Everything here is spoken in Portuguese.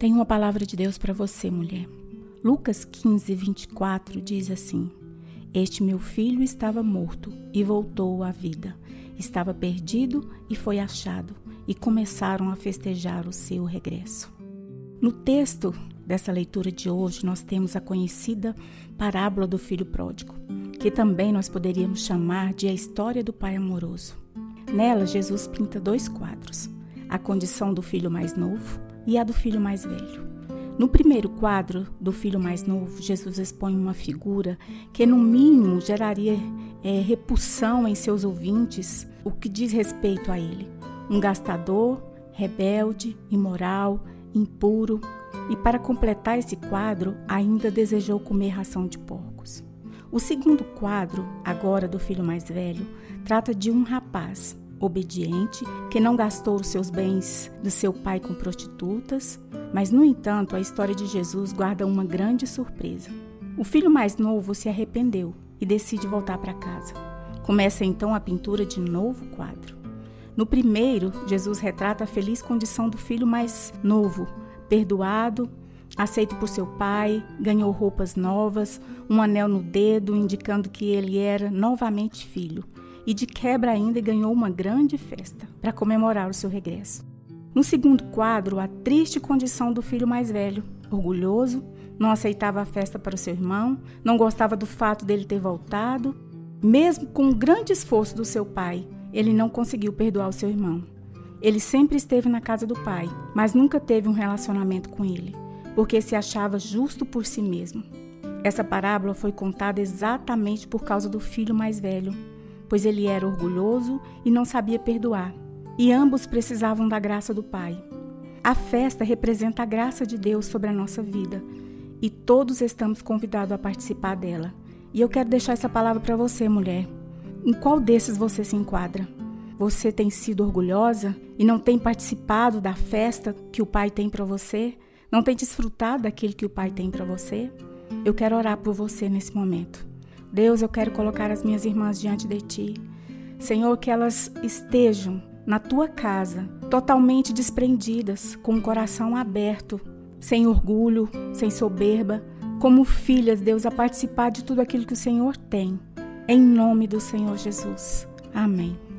Tem uma palavra de Deus para você, mulher. Lucas 15, 24 diz assim: Este meu filho estava morto e voltou à vida. Estava perdido e foi achado, e começaram a festejar o seu regresso. No texto dessa leitura de hoje, nós temos a conhecida parábola do filho pródigo, que também nós poderíamos chamar de a história do pai amoroso. Nela, Jesus pinta dois quadros: a condição do filho mais novo e a do filho mais velho. No primeiro quadro do filho mais novo, Jesus expõe uma figura que, no mínimo, geraria é, repulsão em seus ouvintes, o que diz respeito a ele. Um gastador, rebelde, imoral, impuro, e para completar esse quadro, ainda desejou comer ração de porcos. O segundo quadro, agora do filho mais velho, trata de um rapaz obediente, que não gastou os seus bens do seu pai com prostitutas, mas, no entanto, a história de Jesus guarda uma grande surpresa. O filho mais novo se arrependeu e decide voltar para casa. Começa então a pintura de novo quadro. No primeiro, Jesus retrata a feliz condição do filho mais novo, perdoado, aceito por seu pai, ganhou roupas novas, um anel no dedo indicando que ele era novamente filho e de quebra ainda ganhou uma grande festa para comemorar o seu regresso. No segundo quadro, a triste condição do filho mais velho, orgulhoso, não aceitava a festa para o seu irmão, não gostava do fato dele ter voltado. Mesmo com o grande esforço do seu pai, ele não conseguiu perdoar o seu irmão. Ele sempre esteve na casa do pai, mas nunca teve um relacionamento com ele, porque se achava justo por si mesmo. Essa parábola foi contada exatamente por causa do filho mais velho, pois ele era orgulhoso e não sabia perdoar, e ambos precisavam da graça do Pai. A festa representa a graça de Deus sobre a nossa vida e todos estamos convidados a participar dela. E eu quero deixar essa palavra para você, mulher. Em qual desses você se enquadra? Você tem sido orgulhosa e não tem participado da festa que o Pai tem para você? Não tem desfrutado daquilo que o Pai tem para você? Eu quero orar por você nesse momento. Deus, eu quero colocar as minhas irmãs diante de ti. Senhor, que elas estejam na tua casa, totalmente desprendidas, com o coração aberto, sem orgulho, sem soberba, como filhas, Deus, a participar de tudo aquilo que o Senhor tem. Em nome do Senhor Jesus. Amém.